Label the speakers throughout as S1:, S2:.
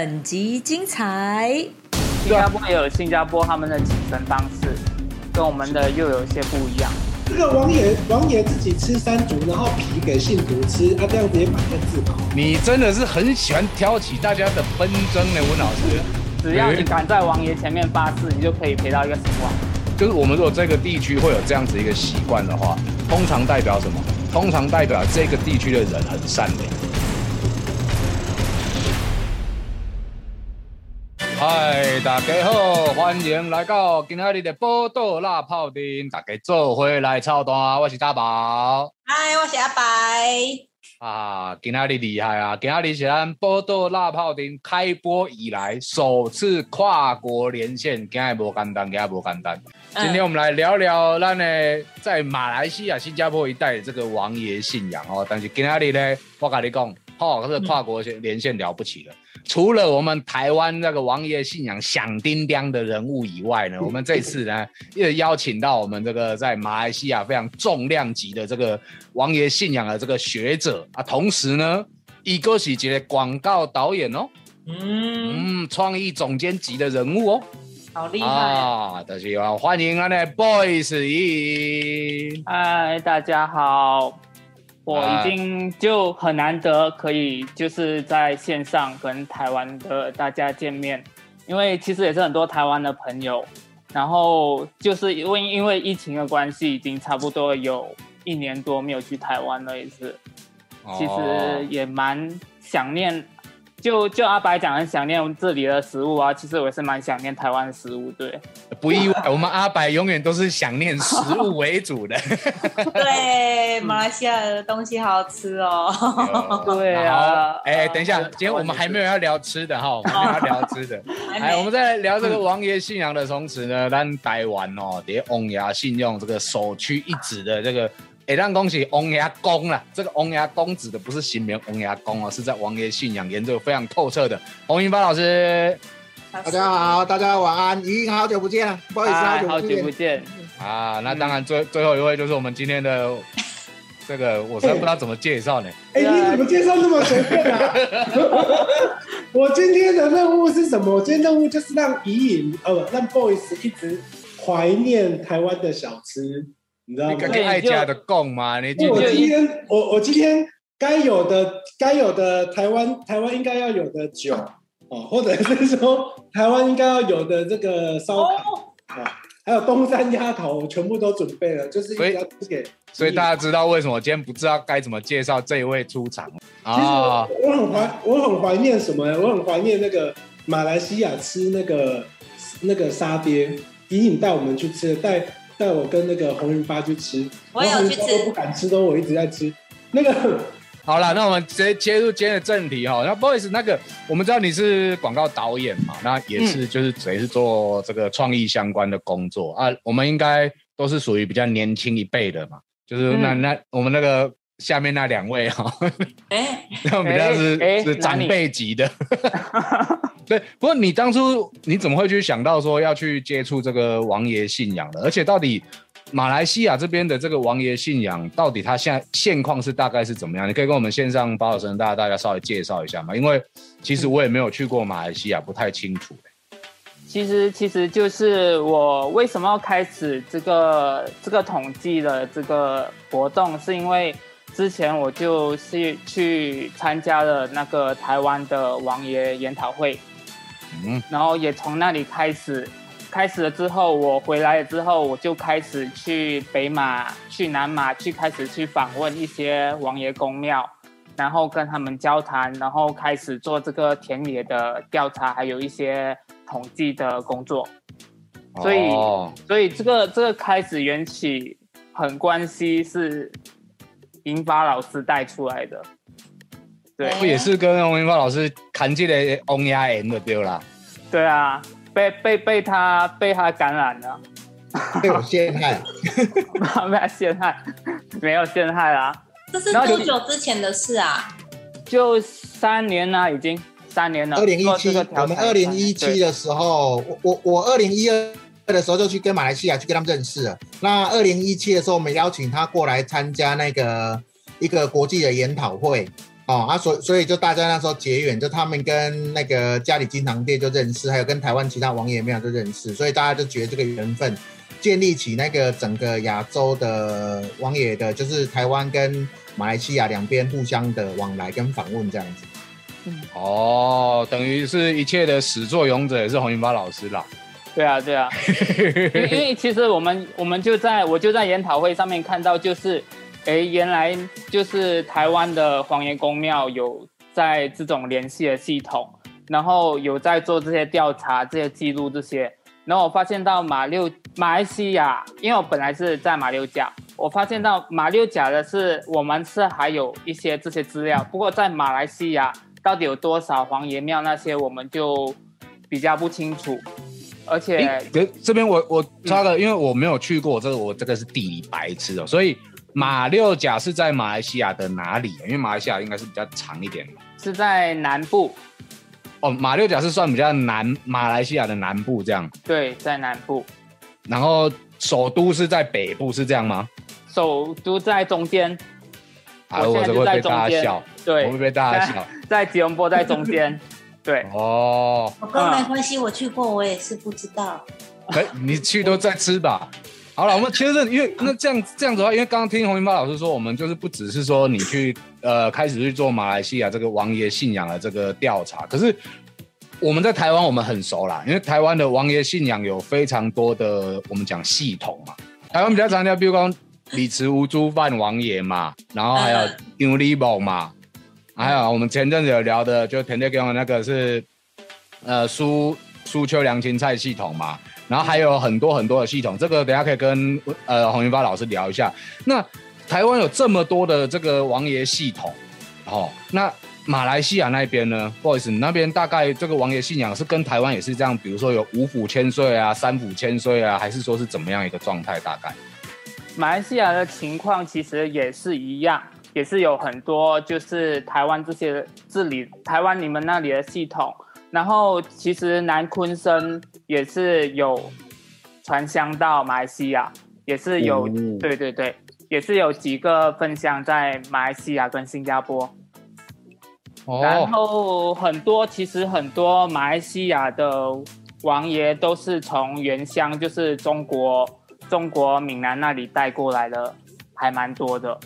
S1: 本集精彩。
S2: 新加坡也有新加坡他们的请神方式，跟我们的又有一些不一样。
S3: 这个王爷王爷自己吃山竹，然后皮给信徒吃，啊，这样子也满分自保。
S4: 你真的是很喜欢挑起大家的纷争呢，温老师。
S2: 只要你敢在王爷前面发誓，你就可以赔到一个十万。
S4: 就是我们如果这个地区会有这样子一个习惯的话，通常代表什么？通常代表这个地区的人很善良。嗨，大家好，欢迎来到今天的波多辣泡丁，大家做回来操蛋，我是大宝。
S1: 嗨，我是阿白。
S4: 啊，今天厉害啊！今天是咱波多辣泡丁开播以来首次跨国连线，今天无简单，今天无简单。今天我们来聊聊咱呢在马来西亚、新加坡一带的这个王爷信仰哦。但是今天呢，我跟你讲，哦，这个跨国连线了不起了。除了我们台湾那个王爷信仰响叮当的人物以外呢，我们这次呢也邀请到我们这个在马来西亚非常重量级的这个王爷信仰的这个学者啊，同时呢，一个是一个广告导演哦，嗯嗯，创意总监级的人物哦，
S1: 好厉害啊！
S4: 大家好，欢迎我的 boys 一，
S2: 嗨，大家好。我已经就很难得可以就是在线上跟台湾的大家见面，因为其实也是很多台湾的朋友，然后就是因为因为疫情的关系，已经差不多有一年多没有去台湾了，也是，其实也蛮想念。就就阿白讲很想念我们这里的食物啊，其实我也是蛮想念台湾的食物，对，
S4: 不意外，我们阿白永远都是想念食物为主的。
S1: 对，马来西亚的东西好吃哦。
S2: 对啊，
S4: 哎，等一下，今天我们还没有要聊吃的哈，我们要聊吃的。哎，我们在聊这个王爷信仰的同时呢，让台湾哦，叠翁牙信用这个首屈一指的这个。也让恭喜王牙公了，这个王牙公指的不是新名王牙公哦，是在王爷信仰研究非常透彻的洪云发老师。
S3: 大家好，大家晚安，已经好久不见了，不好意思，
S2: 好久不见。
S4: 啊，那当然最最后一位就是我们今天的这个，我真不知道怎么介绍呢。
S3: 哎，你怎么介绍那么随便啊？我今天的任务是什么？我今天任务就是让怡颖呃，让 boys 一直怀念台湾的小吃。你知道吗？
S4: 爱家的供吗？你
S3: 我今天我我今天该有的该有的台湾台湾应该要有的酒哦，或者是说台湾应该要有的这个烧烤啊，还有东山鸭头，我全部都准备了，就是要给。
S4: 所以大家知道为什么今天不知道该怎么介绍这一位出场
S3: 啊？其实我很怀我很怀念什么？我很怀念那个马来西亚吃那个那个沙爹，隐隐带我们去吃带。带我跟那个红云发去吃，
S1: 我有去吃，
S3: 不敢吃都我一直在吃。那个
S4: 好了，那我们直接切入今天的正题哈。那 boys，那个我们知道你是广告导演嘛，那也是就是也是做这个创意相关的工作啊。我们应该都是属于比较年轻一辈的嘛，就是那那我们那个下面那两位哈，哎，那比较是是长辈级的。对，不过你当初你怎么会去想到说要去接触这个王爷信仰的？而且到底马来西亚这边的这个王爷信仰，到底它现在现况是大概是怎么样？你可以跟我们线上包老师大家大家稍微介绍一下吗？因为其实我也没有去过马来西亚，不太清楚。
S2: 其实其实就是我为什么要开始这个这个统计的这个活动，是因为之前我就是去参加了那个台湾的王爷研讨会。嗯，然后也从那里开始，开始了之后，我回来了之后，我就开始去北马、去南马，去开始去访问一些王爷公庙，然后跟他们交谈，然后开始做这个田野的调查，还有一些统计的工作。所以，所以这个这个开始缘起，很关系是银发老师带出来的。对，
S4: 不也是跟洪云发老师谈这个翁牙炎的对啦。
S2: 对啊，被被被他被他感染了，
S3: 被我陷害，
S2: 被他陷害，没有陷害啦。
S1: 这是多久之前的事啊？
S2: 就三年了，已经三年了。
S3: 二零一七，我们二零一七的时候，我我我二零一二的时候就去跟马来西亚去跟他们认识了。那二零一七的时候，我们邀请他过来参加那个一个国际的研讨会。
S5: 哦啊，所所以就大家那时候结缘，就他们跟那个家里金堂店就认识，还有跟台湾其他王爷庙就认识，所以大家就觉得这个缘分建立起那个整个亚洲的王爷的，就是台湾跟马来西亚两边互相的往来跟访问这样子。
S4: 哦，等于是一切的始作俑者也是洪云发老师啦。
S2: 对啊，对啊，因为其实我们我们就在我就在研讨会上面看到，就是，哎，原来就是台湾的黄岩公庙有在这种联系的系统，然后有在做这些调查、这些记录这些，然后我发现到马六马来西亚，因为我本来是在马六甲，我发现到马六甲的是我们是还有一些这些资料，不过在马来西亚到底有多少黄爷庙那些，我们就比较不清楚。而且，
S4: 这边我我插个，因为我没有去过，这个我这个是地理白痴哦，所以马六甲是在马来西亚的哪里？因为马来西亚应该是比较长一点的。
S2: 是在南部，
S4: 哦，马六甲是算比较南，马来西亚的南部这样，
S2: 对，在南部，
S4: 然后首都是在北部，是这样吗？
S2: 首都在中间，
S4: 啊，
S2: 我
S4: 这会被大家笑，
S2: 对
S4: 我会被大家笑。
S2: 在吉隆坡在中间，对，
S4: 哦，
S1: 我跟没关系，我去过，我也是不知道。
S4: 哎，你去都在吃吧。好了，我们其实因为那这样这样子的话，因为刚刚听洪云发老师说，我们就是不只是说你去呃开始去做马来西亚这个王爷信仰的这个调查，可是我们在台湾我们很熟啦，因为台湾的王爷信仰有非常多的我们讲系统嘛，台湾比较常见，比如讲李慈吴珠范王爷嘛，然后还有牛力宝嘛，还有我们前阵子有聊的，就田队给我那个是呃苏苏秋良芹菜系统嘛，然后还有很多很多的系统，这个等下可以跟呃洪云发老师聊一下。那台湾有这么多的这个王爷系统，哦，那马来西亚那边呢？不好意思，你那边大概这个王爷信仰是跟台湾也是这样，比如说有五府千岁啊、三府千岁啊，还是说是怎么样一个状态？大概？
S2: 马来西亚的情况其实也是一样，也是有很多就是台湾这些治理台湾你们那里的系统，然后其实南昆生也是有传香到马来西亚，也是有、
S4: 哦
S2: 对对对，也是有几个分香在马来西亚跟新加坡。然
S4: 哦，
S2: 后很多其实很多马来西亚的王爷都是从原乡，就是中国中国闽南那里带过来的，还蛮多的。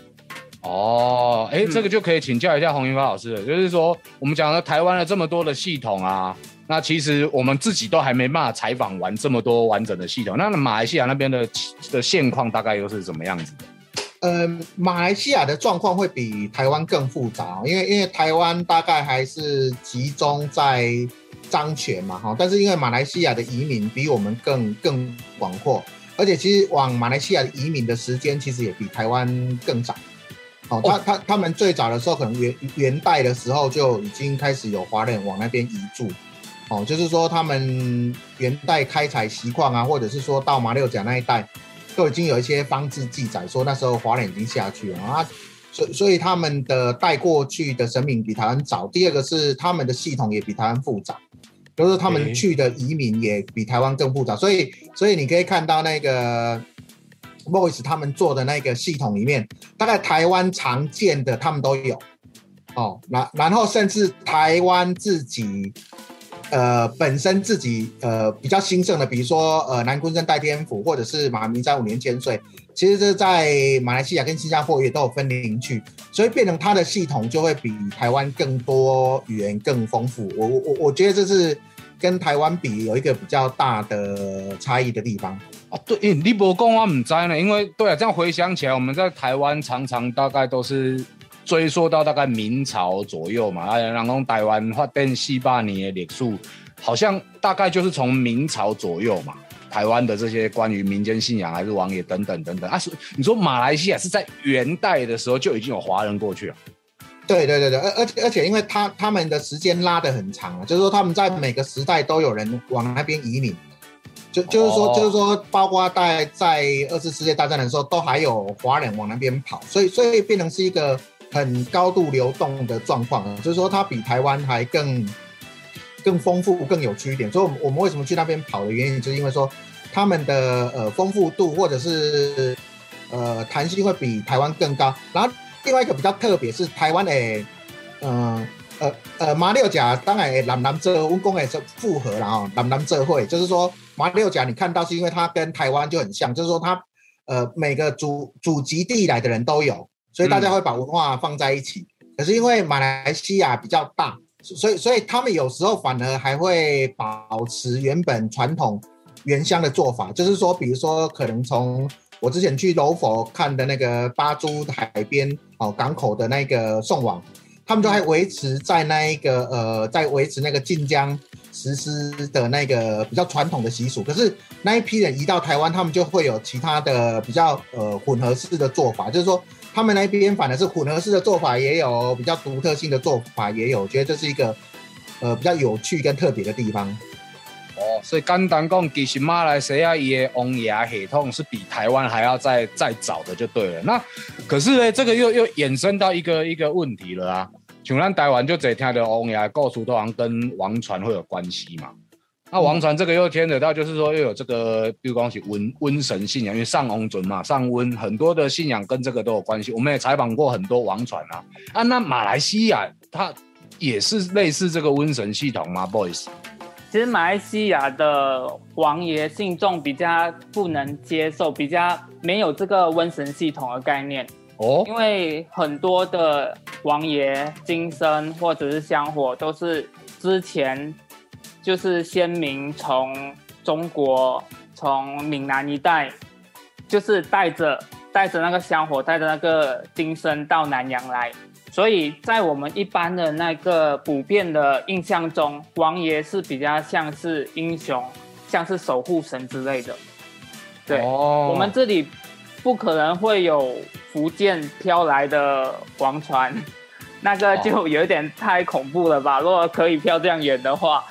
S4: 哦，哎，
S2: 嗯
S4: 这个就可以请教一下洪云发老师了，就是说我们讲了台湾的这么多的系统啊，那其实我们自己都还没办法采访完这么多完整的系统，那马来西亚那边的的现况大概又是怎么样子的？
S5: 呃，马来西亚的状况会比台湾更复杂，因为因为台湾大概还是集中在张权嘛，哈，但是因为马来西亚的移民比我们更更广阔，而且其实往马来西亚的移民的时间其实也比台湾更早。哦，他他他们最早的时候可能元元代的时候就已经开始有华人往那边移住，哦，就是说他们元代开采锡矿啊，或者是说到马六甲那一带，都已经有一些方志记载说那时候华人已经下去了。啊，所以所以他们的带过去的神明比台湾早。第二个是他们的系统也比台湾复杂，就是他们去的移民也比台湾更复杂，所以所以你可以看到那个 Voice 他们做的那个系统里面，大概台湾常见的他们都有哦，然然后甚至台湾自己。呃，本身自己呃比较兴盛的，比如说呃南昆生代天府，或者是马明山五年千岁，其实这在马来西亚跟新加坡也都有分灵去，所以变成它的系统就会比台湾更多语言更丰富。我我我我觉得这是跟台湾比有一个比较大的差异的地方。
S4: 哦，对，你不讲我唔知呢，因为对啊，这样回想起来，我们在台湾常常大概都是追溯到大概明朝左右嘛，然后台湾发展四百年的历史，好像大概就是从明朝左右嘛。台湾的这些关于民间信仰还是王爷等等等等啊，是你说马来西亚是在元代的时候就已经有华人过去了，
S5: 对对对对，而而且而且，因为他他们的时间拉得很长啊，就是说他们在每个时代都有人往那边移民，就就是说、
S4: 哦
S5: 就是说，包括在在二次世界大战的时候，都还有华人往那边跑，所以所以变成是一个很高度流动的状况啊，就是说它比台湾还更更丰富、更有趣一点。所以我们我们为什么去那边跑的原因，就是因为说他们的呃丰富度或者是呃弹性会比台湾更高，然后。另外一个比较特别是台湾诶，呃呃呃马六甲当然南南这温公也是复合了哈，南南这会就是说马六甲你看到是因为它跟台湾就很像，就是说它呃每个祖祖籍地来的人都有，所以大家会把文化放在一起。可是因为马来西亚比较大，所以所以他们有时候反而还会保持原本传统原乡的做法，就是说，比如说可能从我之前去柔佛看的那个巴珠海边哦港口的那个送往，他们都还维持在那一个呃在维持那个晋江实施的那个比较传统的习俗。可是那一批人移到台湾，他们就会有其他的比较呃混合式的做法，就是说。他们那边反而是混合式的做法，也有比较独特性的做法，也有，我觉得这是一个呃比较有趣跟特别的地方。
S4: 哦，所以简单讲，其实马来西亚的王牙系统是比台湾还要再再早的，就对了。那可是呢，这个又又衍生到一个一个问题了啊，像咱台湾就只听到王牙故事，通常跟王传会有关系嘛。那王传这个又牵扯到，就是说又有这个，比如讲是瘟瘟神信仰，因为上翁尊嘛，上瘟很多的信仰跟这个都有关系。我们也采访过很多王传啊，啊，那马来西亚它也是类似这个瘟神系统吗，boys？
S2: 其实马来西亚的王爷信众比较不能接受，比较没有这个瘟神系统的概念哦，因为很多的王爷金身或者是香火都是之前。就是先民从中国从闽南一带，就是带着带着那个香火，带着那个金身到南洋来，所以在我们一般的那个普遍的印象中，王爷是比较像是英雄，像是守护神之类的。对，我们这里不可能会有福建飘来的王船，那个就有点太恐怖了吧？如果可以飘这样远的话。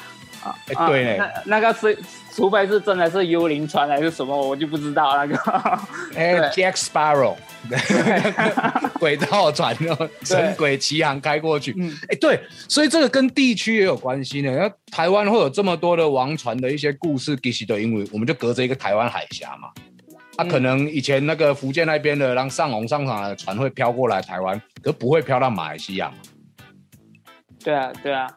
S4: 哎，对
S2: 呢，那那个是，除非是真的是幽灵船还是什么，我就不知道那个。
S4: 哎，Jack Sparrow，轨 道船哦，神鬼奇航开过去。嗯，哎，对，所以这个跟地区也有关系呢。那台湾会有这么多的王船的一些故事，其实都因为我们就隔着一个台湾海峡嘛。啊，可能以前那个福建那边的让上龙上场的船会飘过来台湾，可不会飘到马来西亚嘛？
S2: 对啊，对啊。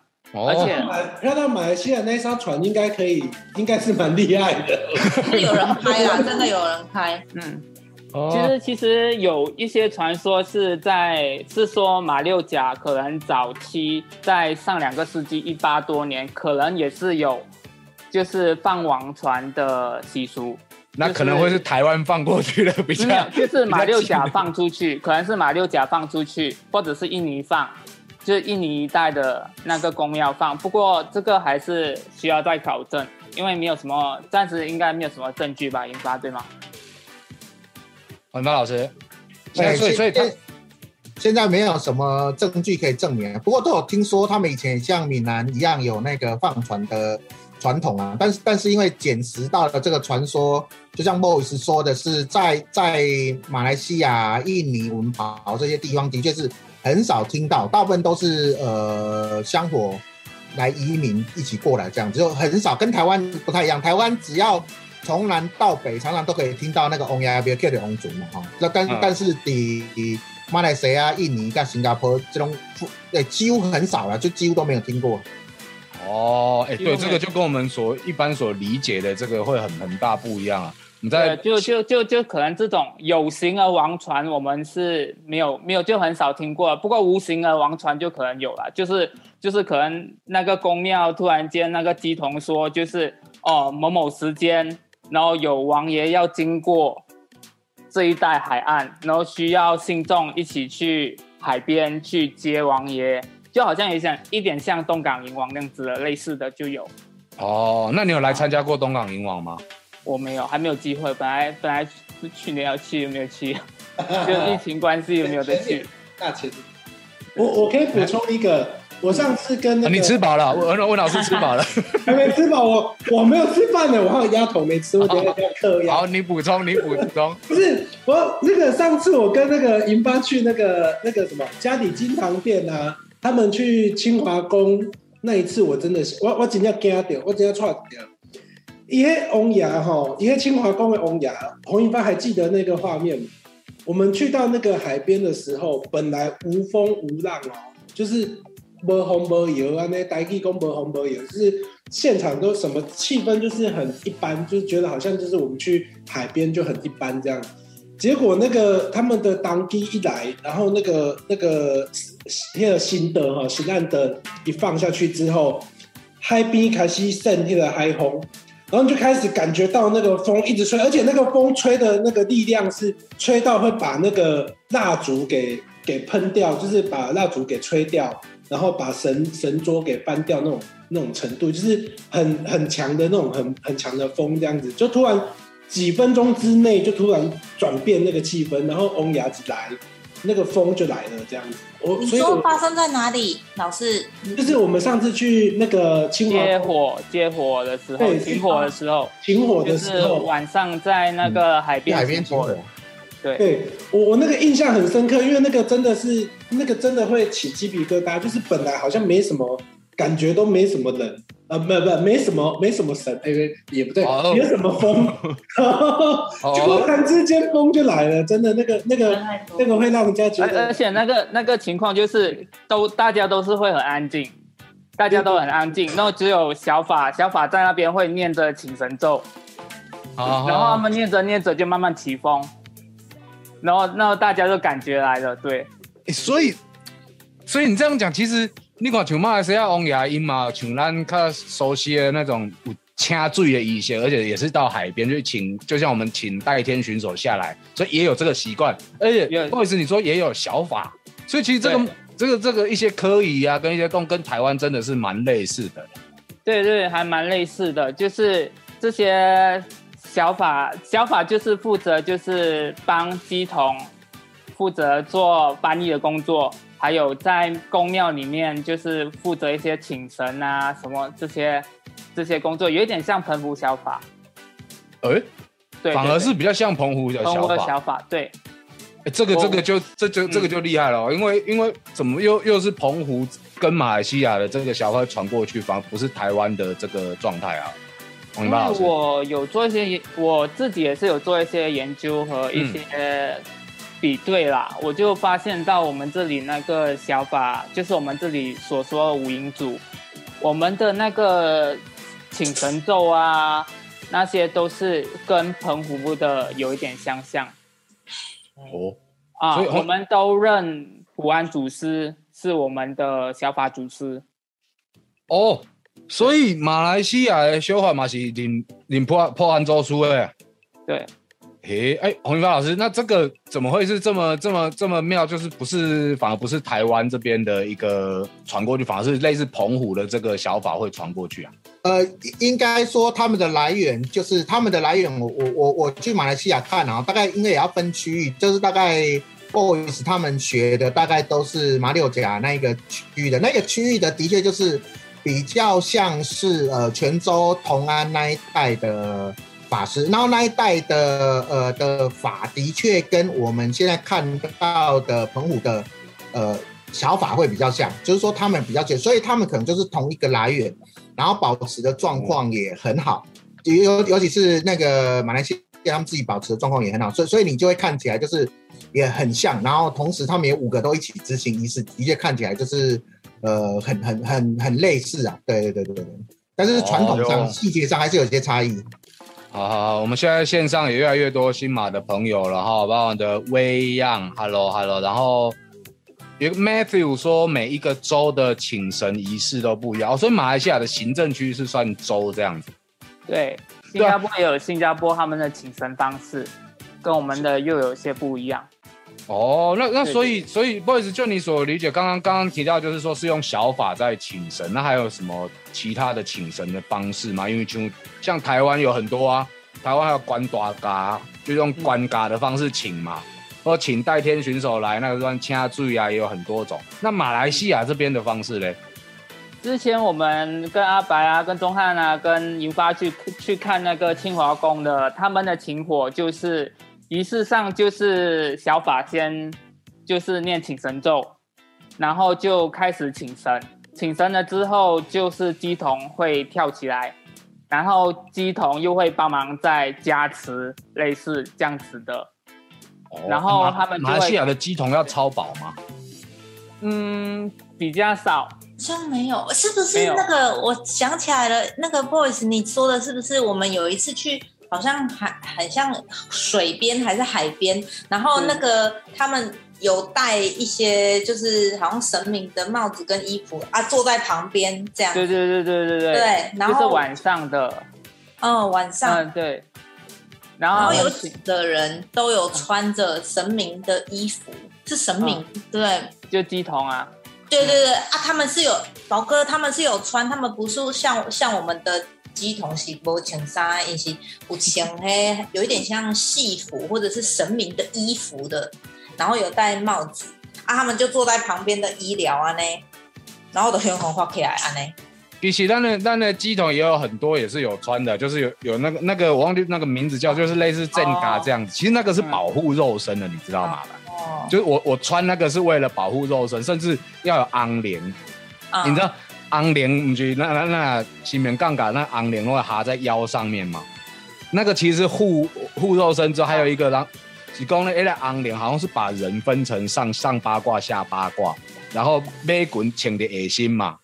S2: 而且
S3: 漂到马来西亚那艘船应该可以，应该是蛮厉害的。
S1: 是有人开啊，真的有人开。嗯，
S2: 其实其实有一些传说是在是说马六甲可能早期在上两个世纪一八多年，可能也是有就是放王船的习俗。
S4: 那可能会是台湾放过去的比较，
S2: 就是马六甲 放出去，可能是马六甲放出去，或者是印尼放。就是印尼一带的那个公庙放，不过这个还是需要再考证，因为没有什么，暂时应该没有什么证据吧，引发对吗？
S4: 文发老师，所以所以他
S5: 现在没有什么证据可以证明，不过都有听说他们以前像闽南一样有那个放船的传统啊，但是但是因为捡拾到的这个传说，就像莫 o 斯说的是，在在马来西亚、印尼、文保这些地方的确是。很少听到，大部分都是呃香火来移民一起过来这样，就很少跟台湾不太一样。台湾只要从南到北，常常都可以听到那个翁亚比克的翁族嘛哈。那但但是比马来西亚、印尼跟新加坡这种，对几乎很少了，就几乎都没有听过。
S4: 哦，哎，对，这个就跟我们所一般所理解的这个会很很大不一样啊。
S2: 对，就就就就可能这种有形而王传，我们是没有没有就很少听过。不过无形而王传就可能有了，就是就是可能那个宫庙突然间那个鸡童说，就是哦某某时间，然后有王爷要经过这一带海岸，然后需要信众一起去海边去接王爷，就好像也像一点像东港银王那样子的类似的就有。
S4: 哦，那你有来参加过东港银王吗？
S2: 我没有，还没有机会。本来本来是去年要去，没有去，就疫情关系，有没有得去？
S3: 那其实，我我可以补充一个，我上次跟那
S4: 你吃饱了，我我老师吃饱了，
S3: 还没吃饱，我我没有吃饭呢，我还有鸭头没吃，我等下要嗑鸭。
S4: 好，你补充，你补充。
S3: 不是我那个上次我跟那个银巴去那个那个什么家里金堂店啊，他们去清华宫那一次，我真的是我我真要惊掉，我真要错掉。一些翁牙哈，一些清华宫的翁牙，洪一发还记得那个画面吗？我们去到那个海边的时候，本来无风无浪哦，就是没红没油啊，那台语讲没红没油，就是现场都什么气氛就是很一般，就是觉得好像就是我们去海边就很一般这样。结果那个他们的当地一来，然后那个那个那个新的哈新岸的一放下去之后，海边开始渗那个海风，然后就开始感觉到那个风一直吹，而且那个风吹的那个力量是吹到会把那个蜡烛给给喷掉，就是把蜡烛给吹掉，然后把神神桌给翻掉那种那种程度，就是很很强的那种很很强的风这样子，就突然。几分钟之内就突然转变那个气氛，然后翁牙子来，那个风就来了，这样子。我
S1: 你说发生在哪里，老师？
S3: 就是我们上次去那个清华
S2: 接火接火的时候，
S3: 对
S2: 停火的时候，
S3: 停火的
S2: 就是
S3: 时候，
S2: 晚上在那个海边
S5: 海边停火。
S2: 对，
S3: 对我我那个印象很深刻，因为那个真的是那个真的会起鸡皮疙瘩，就是本来好像没什么感觉，都没什么冷，呃，不不，没什么没什么神，哎、也不对，
S4: 哦。
S3: 没什么风，就突然之间风就来了，真的那个那个那个会让人家觉
S2: 得而，且那个那个情况就是都大家都是会很安静，大家都很安静，然后只有小法小法在那边会念着请神咒，
S4: 然
S2: 然后他们念着念着就慢慢起风，然后然后大家就感觉来了，对，
S4: 欸所以，所以你这样讲，其实你看像马来西亚王牙音嘛，像咱较熟悉的那种有掐醉的一些，而且也是到海边去请，就像我们请代天巡守下来，所以也有这个习惯。而且不好意思，你说也有小法，所以其实这个
S2: 对
S4: 这个这个一些科仪啊，跟一些动跟台湾真的是蛮类似的。
S2: 对对，还蛮类似的，就是这些小法小法就是负责就是帮鸡童负责做翻译的工作，还有在宫庙里面就是负责一些请神啊什么这些这些工作，有一点像澎湖小法，
S4: 哎、
S2: 对，
S4: 反而是比较像澎湖的
S2: 对澎湖的
S4: 小法。
S2: 小法，对。
S4: 欸这个这个就这就这个
S2: 嗯
S4: 就厉害了哦、因为因为怎么又又是澎湖跟马来西亚的这个小块传过去，反而不是台湾的这个状态啊。王
S2: 因为我有做一些研，我自己也是有做一些研究和一些比对啦，我就发现到我们这里那个小法，就是我们这里所说的五音组，我们的那个请神咒啊，那些都是跟澎湖的有一点相像
S4: 哦，
S2: 啊，我们都认普安祖师是我们的小法祖师。
S4: 哦，所以马来西亚的小法嘛是领领破破汉州书的。
S2: 对，
S4: 诶，哎，洪明发老师，那这个怎么会是这么这么这么妙？就是不是反而不是台湾这边的一个传过去，反而是类似澎湖的这个小法会传过去啊？
S5: 呃，应该说他们的来源就是他们的来源我，我我我去马来西亚看啊，大概应该也要分区域，就是大概 boys 他们学的大概都是马六甲那一个区域的，那个区域的的确就是比较像是呃泉州、同安那一带的法师，然后那一代的呃的法的确跟我们现在看到的澎湖的呃小法会比较像，就是说他们比较近，所以他们可能就是同一个来源。然后保持的状况也很好，尤尤其是那个马来西亚他们自己保持的状况也很好，所以所以你就会看起来就是也很像，然后同时他们也五个都一起执行仪式，的确看起来就是呃很很很很类似啊，对对对对对，但是传统
S4: 哦
S5: 上细节上还是有些差异。
S4: 好好好，我们现在线上也越来越多新马的朋友了哈，包含的微样，Hello Hello，然后有个 Matthew 说每一个州的请神仪式都不一样，哦所以马来西亚的行政区是算州这样子。
S2: 对，新加坡也有新加坡他们的请神方式，跟我们的又有些不一样。
S4: 哦，那那所以所以不好意思，就你所理解，刚刚刚刚提到就是说是用小法在请神，那还有什么其他的请神的方式吗？因为就像台湾有很多啊，台湾还有关大嘎，就用关嘎的方式请嘛，或请代天巡守来，那个算掐罪啊，也有很多种。那马来西亚这边的方式嘞？
S2: 之前我们跟阿白啊、跟钟汉啊、跟银发去去看那个清华宫的，他们的请火就是仪式上就是小法先就是念请神咒，然后就开始请神，请神了之后就是鸡童会跳起来，然后鸡童又会帮忙再加持，类似这样子的。
S4: 哦
S2: 然后
S4: 马
S2: 他们
S4: 马来西亚的鸡童要超饱吗？
S2: 嗯，比较少。
S1: 好像没有，是不是那个？我想起来了，那个 boys，你说的是不是？我们有一次去，好像海很像水边还是海边，然后那个他们有戴一些就是好像神明的帽子跟衣服啊，坐在旁边这样。
S2: 对对对对对对，
S1: 对然后
S2: 就是晚上的，
S1: 嗯，晚上，
S2: 嗯对，然
S1: 然后有
S2: 后
S1: 几个人都有穿着神明的衣服，是神明，对。
S2: 就鸡童啊，
S1: 对对对啊，他们是有宝哥，他们是有穿，他们不是像像我们的鸡同是无穿衫，也是有穿黑，有一点像戏服或者是神明的衣服的，然后有戴帽子啊，他们就坐在旁边的医疗啊呢，然后都胸红画起来啊呢，
S4: 其实咱的咱的机桶也有很多也是有穿的，就是有有那个那个我忘记那个名字叫，就是类似正嘎这样子。其实那个是保护肉身的，你知道吗？
S1: 哦，
S4: 就是我我穿那个是为了保护肉身，甚至要有昂帘。
S1: 啊
S4: 你知道昂帘不是那那那新棉杠杆那昂帘会哈在腰上面吗？那个其实护护肉身之后，还有一个让提供了一个昂帘，好像是把人分成上上八卦下八卦，然后背滚请的野心嘛，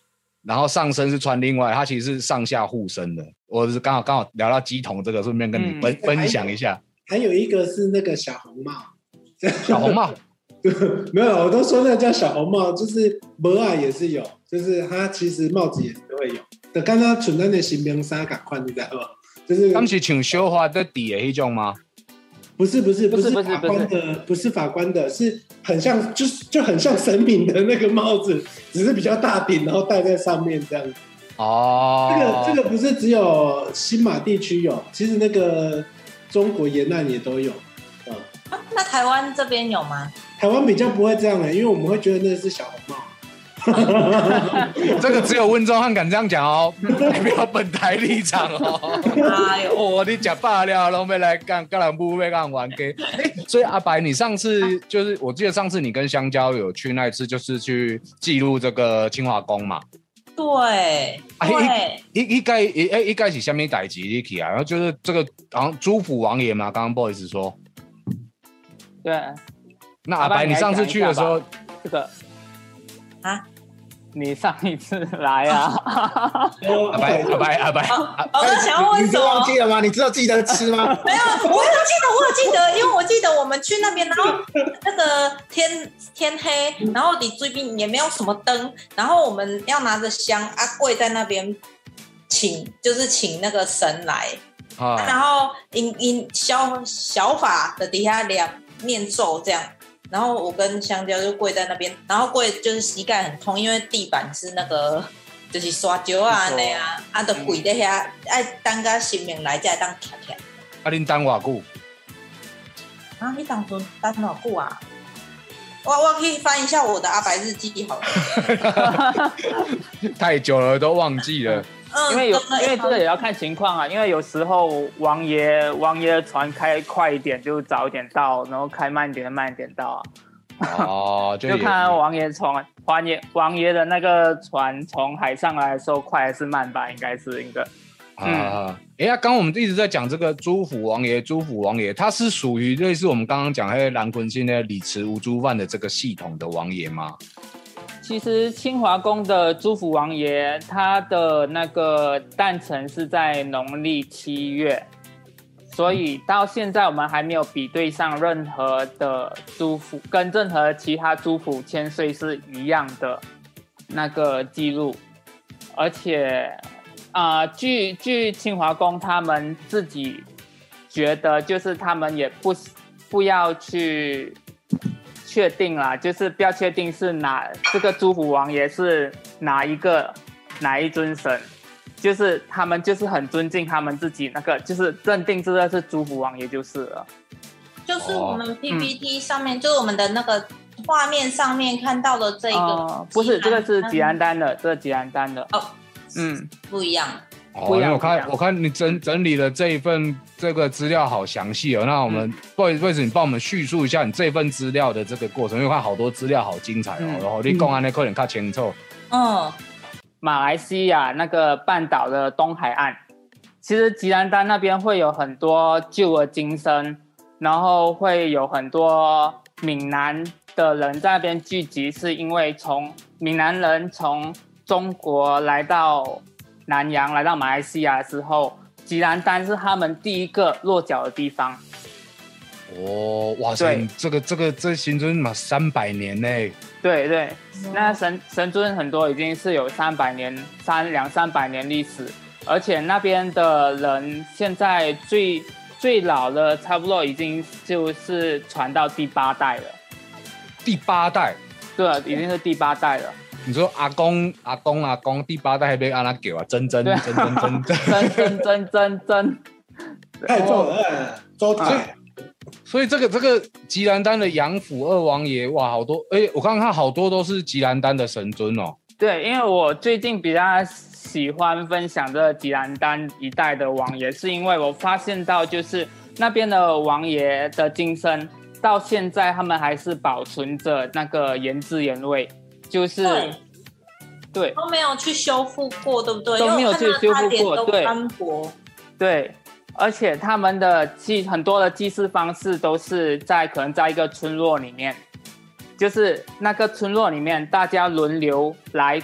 S4: 然后上身是穿另外，它其实是上下护身的。我是刚好刚好聊到鸡童这个，顺便跟你
S2: 嗯
S4: 分、分享一下
S3: 还有一个是那个小红帽，
S4: 小红帽。
S3: 没有，我都说那叫小红帽，就是帽啊也是有，就是它其实帽子也是会有。的刚刚存在的新兵衫赶快，你知道吗？就是
S4: 他们是请绣花的底的那种吗？
S3: 不是不是
S2: 不是
S3: 是法官的，不是法官的，是很像，就是就很像神明的那个帽子，只是比较大顶，然后戴在上面这样子。
S4: 哦，
S3: 这个这个不是只有新马地区有，其实那个中国沿岸也都有。嗯，
S1: 啊那台湾这边有吗？
S3: 台湾比较不会这样的、因为我们会觉得那是小红帽。
S4: 这个只有温州汉敢这样讲哦，代表本台立场哦。
S1: 哎呦，
S4: 我，你讲罢了，拢要来干干兰布，被干玩 gay。哎，所以阿白，你上次就是我记得上次你跟香蕉有去那一次，就是去记录这个清华宫嘛。
S1: 对
S4: 哎，一一该一哎一该是下面代志你起啊，然后就是这个好像朱府王爷嘛，刚刚 boys 说。
S2: 对，
S4: 那阿白，你上次去的时候，
S2: 这个
S1: 啊，
S2: 你上一次来啊，
S4: 阿白阿白阿白，
S1: 宝哥想要问
S5: 你就
S1: 什么？
S5: 忘记了吗？你知道记得吃吗？
S1: 没有，我有记得，我有记得，因为我记得我们去那边，然后那个天天黑，然后你追兵也没有什么灯，然后我们要拿着香啊跪在那边请，就是请那个神来，
S4: 啊，
S1: 然后因因小小法的底下两念咒这样。然后我跟香蕉就跪在那边，然后跪就是膝盖很痛，因为地板是那个就是刷胶啊那样，啊，就跪在遐，爱等个神明来才会当徛起来。
S4: 啊，恁等偌久？
S1: 啊，你当初等偌久啊？我我可以翻一下我的阿白日记好了。
S4: 太久了都忘记了。
S1: 嗯，
S2: 因为有因为这个也要看情况啊，因为有时候王爷王爷的船开快一点就早一点到，然后开慢一点就慢一点到啊，
S4: 哦，就
S2: 就看王爷船王爷王爷的那个船从海上来的时候快还是慢吧，应该是应该。
S4: 啊，哎呀，刚刚我们一直在讲这个朱府王爷，朱府王爷，他是属于类似我们刚刚讲那个蓝坤星的李慈无猪饭的这个系统的王爷吗？
S2: 其实清华宫的朱府王爷，他的那个诞辰是在农历七月，所以到现在我们还没有比对上任何的朱府跟任何其他朱府千岁是一样的那个记录，而且啊、据据清华宫他们自己觉得，就是他们也不不要去确定啦，就是不要确定是哪这个诸侯王爷是哪一个哪一尊神，就是他们就是很尊敬他们自己那个，就是认定这个是诸侯王爷就是了。
S1: 就是我
S4: 哦
S1: 们 PPT 上面，就是我们的那个画面上面看到的这个，
S2: 哦，不是，这个是吉安丹的，这个吉安丹的。
S1: 哦，
S2: 嗯，
S1: 不一样。
S4: 哦，因为我看我看你整整理的这一份这个资料好详细哦。那我们不好意思，不好意思，你帮我们叙述一下你这份资料的这个过程，因为我看好多资料好精彩哦。
S2: 嗯
S4: 然后你讲安尼快点看清楚。
S1: 嗯，
S2: 马来西亚那个半岛的东海岸，其实吉兰丹那边会有很多旧的金身，然后会有很多闽南的人在那边聚集，是因为从闽南人从中国来到南洋，来到马来西亚之后，吉兰丹是他们第一个落脚的地方。
S4: 哦，哇塞，这个这个这神尊嘛三百年呢，
S2: 对对，那神神尊很多已经是有三百年三两三百年历史，而且那边的人现在最最老的差不多已经就是传到第八代了，
S4: 第八代。
S2: 对，已经是第八代了。
S4: 你说阿公阿公阿公第八代还被阿拉给啊？真真真真真真。
S2: 真真真真真，
S3: 太重了，嗯周台
S4: 所以这个这个吉兰丹的杨府二王爷哇，好多哎、我刚刚看好多都是吉兰丹的神尊哦。
S2: 对，因为我最近比较喜欢分享这个吉兰丹一代的王爷，是因为我发现到就是那边的王爷的金身，到现在他们还是保存着那个原汁原味，就是
S1: 对，
S2: 对。
S1: 都没有去修复过，对不对？
S2: 都没有去修复过对。
S1: 斑驳，
S2: 对，而且他们的祭很多的祭祀方式都是在可能在一个村落里面，就是那个村落里面大家轮流来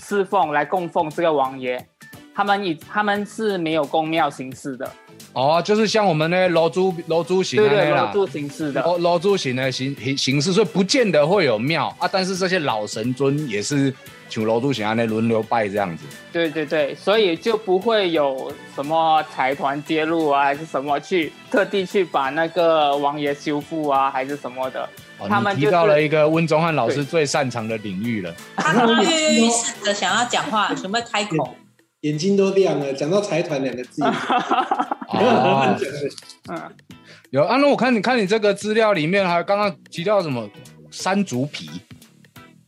S2: 侍奉、来供奉这个王爷。他们以他们是没有公庙形式的，
S4: 哦，就是像我们那楼主楼主型
S2: 对对，
S4: 的啦，
S2: 楼柱形式的，
S4: 楼楼主型的形形形式，所以不见得会有庙啊。但是这些老神尊也是请楼主型啊那轮流拜这样子。
S2: 对对对，所以就不会有什么财团介入啊，还是什么去特地去把那个王爷修复啊，还是什么的。
S4: 哦，
S2: 他们就是
S4: 提到了一个温宗汉老师最擅长的领域了。
S1: 他跃跃欲试的想要讲话，准备开口。
S3: 眼睛都亮了，讲到财团两个字，
S4: 哦，
S2: 嗯，
S4: 有啊，那我看你看你这个资料里面还刚刚提到什么山竹皮。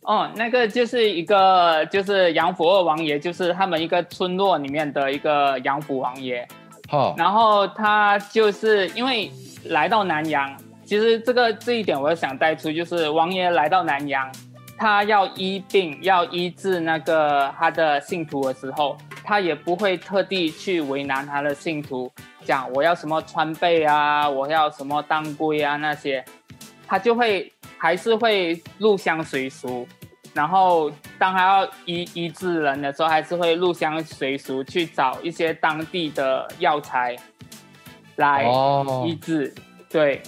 S2: 哦，那个就是一个就是杨府二王爷，就是他们一个村落里面的一个杨府王爷。
S4: 哦，
S2: 然后他就是因为来到南洋，其实这个这一点我想带出，就是王爷来到南洋，他要医病要医治那个他的信徒的时候，他也不会特地去为难他的信徒，讲我要什么川贝啊，我要什么当归啊那些，他就会还是会入乡随俗。然后，当他要医医治人的时候，还是会入乡随俗去找一些当地的药材来
S4: 哦
S2: 医，治。对，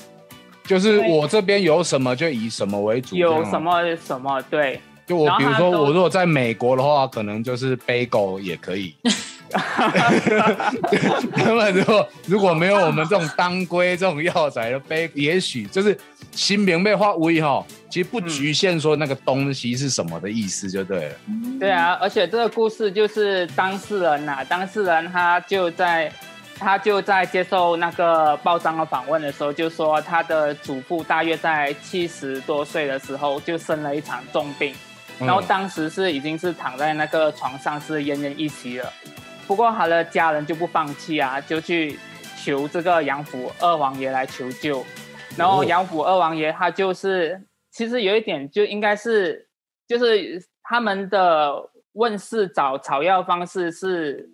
S4: 就是我这边有什么就以什么为主，
S2: 有什么什么对，
S4: 就我比如说，我如果在美国的话，可能就是背狗也可以。那么如果如果没有我们这种当归这种药材的背，也许就是新名被化微哈，其实不局限说那个东西是什么的意思就对了。
S2: 对啊，而且这个故事就是当事人呐、当事人他就在他就在接受那个报章的访问的时候，就说他的祖父大约在七十多岁的时候就生了一场重病，然后
S4: 嗯
S2: 当时是已经是躺在那个床上是奄奄一息了。不过他的家人就不放弃啊，就去求这个杨府二王爷来求救。然后
S4: 哦
S2: 杨府二王爷他就是其实有一点就应该是就是他们的问世找草药方式是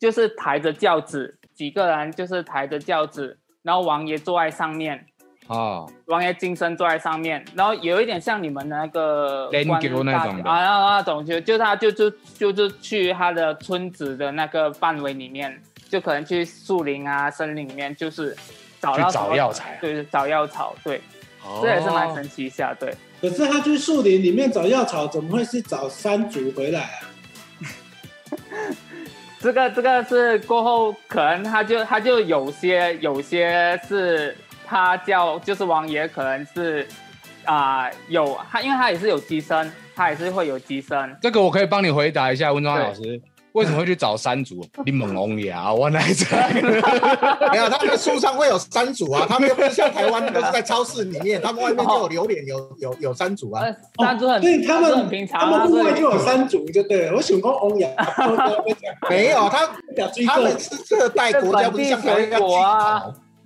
S2: 就是抬着轿子，几个人就是抬着轿子，然后王爷坐在上面，
S4: 啊，
S2: 王爷金身坐在上面，然后有一点像你们的那个
S4: 连
S2: 关
S4: 球那种的。
S2: 啊，那那种就就他就就就是去他的村子的那个范围里面，就可能去树林啊、森林里面，就是找到
S4: 找药材啊。
S2: 对，找药草，对，这也是蛮神奇一下，对。
S3: 可是他去树林里面找药草，怎么会是找山竹回来啊？
S2: 这个这个是过后，可能他就他就有些有些是他叫就是王爷，可能是啊、有他，因为他也是有机身，他也是会有机身。
S4: 这个我可以帮你回答一下，温庄老师。为什么会去找山竹？你猛龙牙，我来着。
S5: 没有，他们树上会有山竹啊，他们又不是像台湾都是在超市里面，他们外面就有榴莲，有有有山竹啊。
S2: 呃，山竹很，
S3: 所以他们
S2: 很平常
S3: 他们户外就有山竹，就对了。我喜欢欧阳，
S5: 没有，他 他们是热带国家，不是像台湾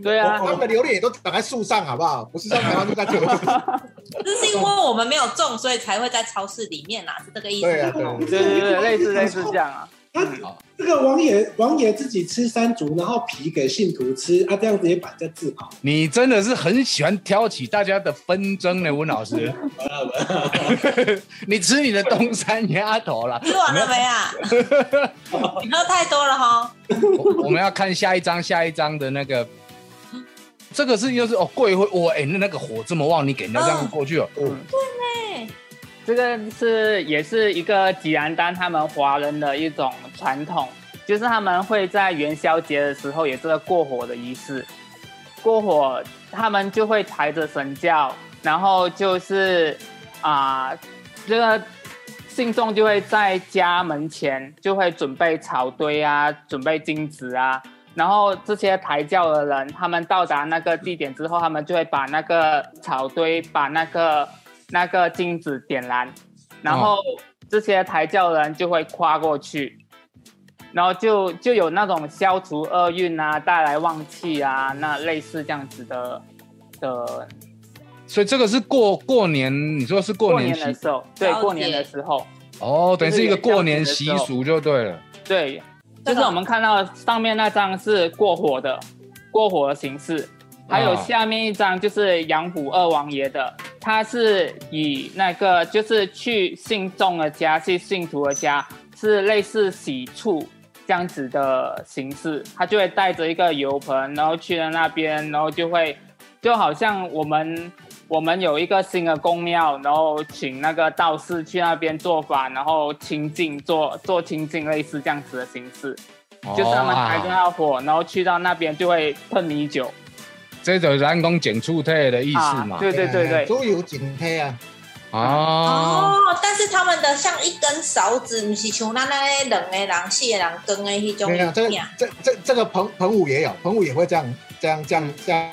S2: 对啊
S5: 草。他们的榴莲也都长在树上，好不好？不是像台湾就在这里。
S1: 这是因为我们没有种，所以才会在超市里面啦，是这个意思。
S5: 对啊，对啊。
S2: 对对对，类似类似这样啊。
S3: 他这个王爷王爷自己吃山竹，然后皮给信徒吃，啊，这样子也把这治好。
S4: 你真的是很喜欢挑起大家的纷争呢，温老师。你吃你的东山鸭头了，
S1: 吃完了没啊？你喝太多了哈。
S4: 我我们要看下一张，下一张的那个，这个是又是哦，贵会哇，哎，那那个火这么旺，你给人家这样过去哦。
S1: 对呢，
S2: 这个是也是一个吉兰丹他们华人的一种传统，就是他们会在元宵节的时候也是个过火的仪式。过火，他们就会抬着神轿，然后就是啊，这个信众就会在家门前就会准备草堆啊，准备金子啊，然后这些抬轿的人，他们到达那个地点之后，他们就会把那个草堆，把那个那个金子点燃，然后这些抬轿的人就会跨过去。然后就就有那种消除厄运啊，带来旺气啊，那类似这样子的的。
S4: 所以这个是过过年，你说是过
S2: 年的时候，对，过年的时候。
S4: 哦，等于是一个过年习俗就对了。
S2: 对，就是我们看到上面那张是过火的，过火的形式，还有下面一张就是杨虎二王爷的，他是以那个就是去信众的家，去信徒的家，是类似洗醋。这样子的形式，他就会带着一个油盆，然后去了那边，然后就会就好像我们我们有一个新的宫庙，然后请那个道士去那边做法，然后清净做做清净，类似这样子的形式，就是他们抬着那火，然后去到那边就会喷米酒，
S4: 这就是人工减醋退的意思嘛？
S2: 对对对对，
S5: 都有减退啊。
S1: 哦，但是他们的像一根勺子，不是像那那两个人、四个人跟的那种。
S5: 没有，这这这这个彭彭武也有，彭武也会这样这样这样这样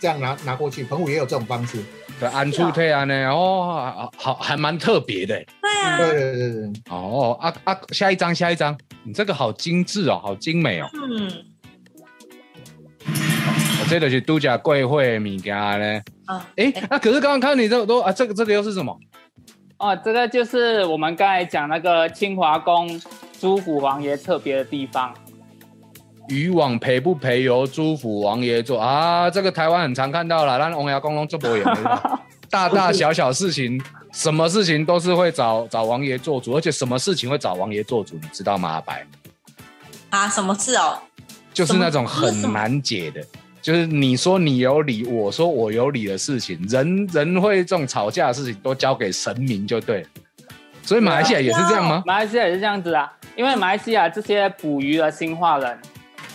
S5: 这样拿拿过去，彭武也有这种方式。
S4: 对，安出退啊呢，哦，好，还蛮特别的。
S1: 对啊，
S5: 对对对对。
S4: 哦，啊啊，下一张，下一张，你这个好精致哦，好精美哦。嗯。这就是度假贵会米家呢。啊，哎，那可是刚刚看你这都啊，这个这个又是什么？
S2: 哦，这个就是我们刚才讲那个清华宫朱府王爷特别的地方。
S4: 渔网赔不赔由朱府王爷做啊？这个台湾很常看到了，让王爷公公做博演，大大小小事情，什么事情都是会找找王爷做主，而且什么事情会找王爷做主，你知道吗？阿白？
S1: 啊，什么事哦？
S4: 就是那种很难解的。就是你说你有理，我说我有理的事情，人人会这种吵架的事情都交给神明就对。所以马来西亚也是这样吗？
S2: 马来西亚也是这样子啊，因为马来西亚这些捕鱼的新化人，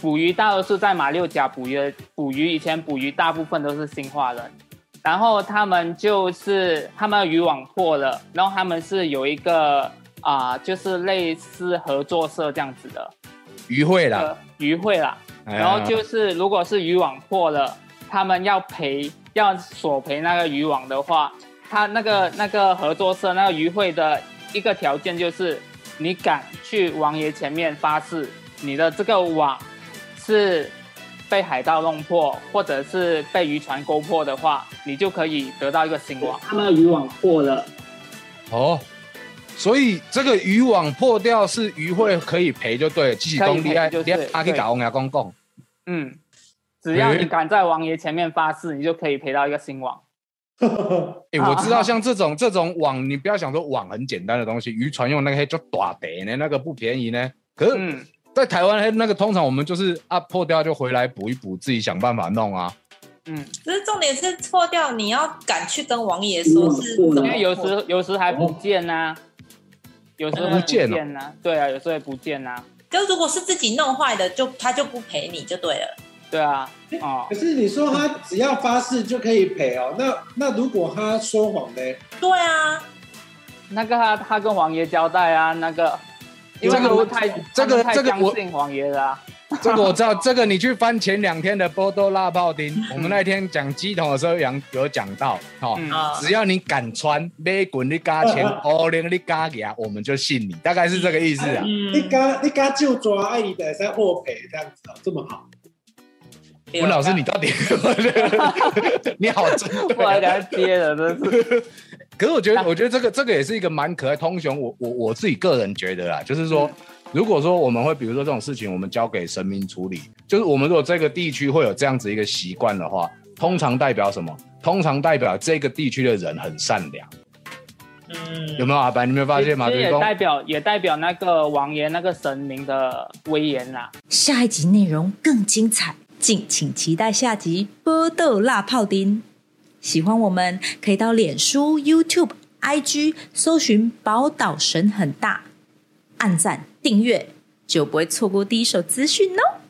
S2: 捕鱼大多数在马六甲捕鱼，捕鱼以前捕鱼大部分都是新化人，然后他们就是他们渔网破了，然后他们是有一个啊，就是类似合作社这样子的。
S4: 渔会啦，
S2: 渔会啦。然后就是，如果是渔网破了，他们要赔，要索赔那个渔网的话，他那个那个合作社那个渔会的一个条件就是，你敢去王爷前面发誓，你的这个网是被海盗弄破，或者是被渔船勾破的话，你就可以得到一个新网。他们渔网破了，哦。
S4: 所以这个渔网破掉是渔会可以赔就对，继续公厉害，他可以搞王爷公公。
S2: 嗯，只要你敢在王爷前面发誓，你就可以赔到一个新网。
S4: 哎，我知道像这种这种网，你不要想说网很简单的东西，渔船用那个就大的呢，那个不便宜呢。可是，在台湾那个通常我们就是啊破掉就回来补一补，自己想办法弄啊。
S1: 嗯，可是重点是破掉，你要敢去跟王爷说，是因
S2: 为有时有时还不见呢。有时候不见呐，对啊，有时候也不见呐。
S1: 就如果是自己弄坏的，就他就不赔你就对了。
S2: 对啊，哦。
S3: 可是你说他只要发誓就可以赔哦，那那如果他说谎呢？
S1: 对啊，
S2: 那个他他跟王爷交代啊，那个因为不太
S4: 这个
S2: 这个相信王爷的。
S4: 这个我知道，这个你去翻前两天的波多辣炮丁，我们那天讲鸡桶的时候有有讲到，哦，只要你敢穿，没滚你加钱，哦，连你加牙，我们就信你，大概是这个意思啊。
S3: 你敢你敢就抓，爱你的在获赔这样子哦，这么好。
S4: 文老师，你到底 你好真，
S2: 我还给他接了，真是。
S4: 可是我觉得，我觉得这个这个也是一个蛮可爱通雄，我我我自己个人觉得啊，就是说。如果说我们会，比如说这种事情，我们交给神明处理，就是我们如果这个地区会有这样子一个习惯的话，通常代表什么？通常代表这个地区的人很善良。
S1: 嗯，
S4: 有没有阿白？你没有发现吗？
S2: 也代表也代表那个王爷那个神明的威严啦。
S6: 下一集内容更精彩，敬请期待下集《波豆辣泡丁》。喜欢我们可以到脸书、YouTube、IG 搜寻“宝岛神很大”，按赞订阅就不会错过第一手资讯哦。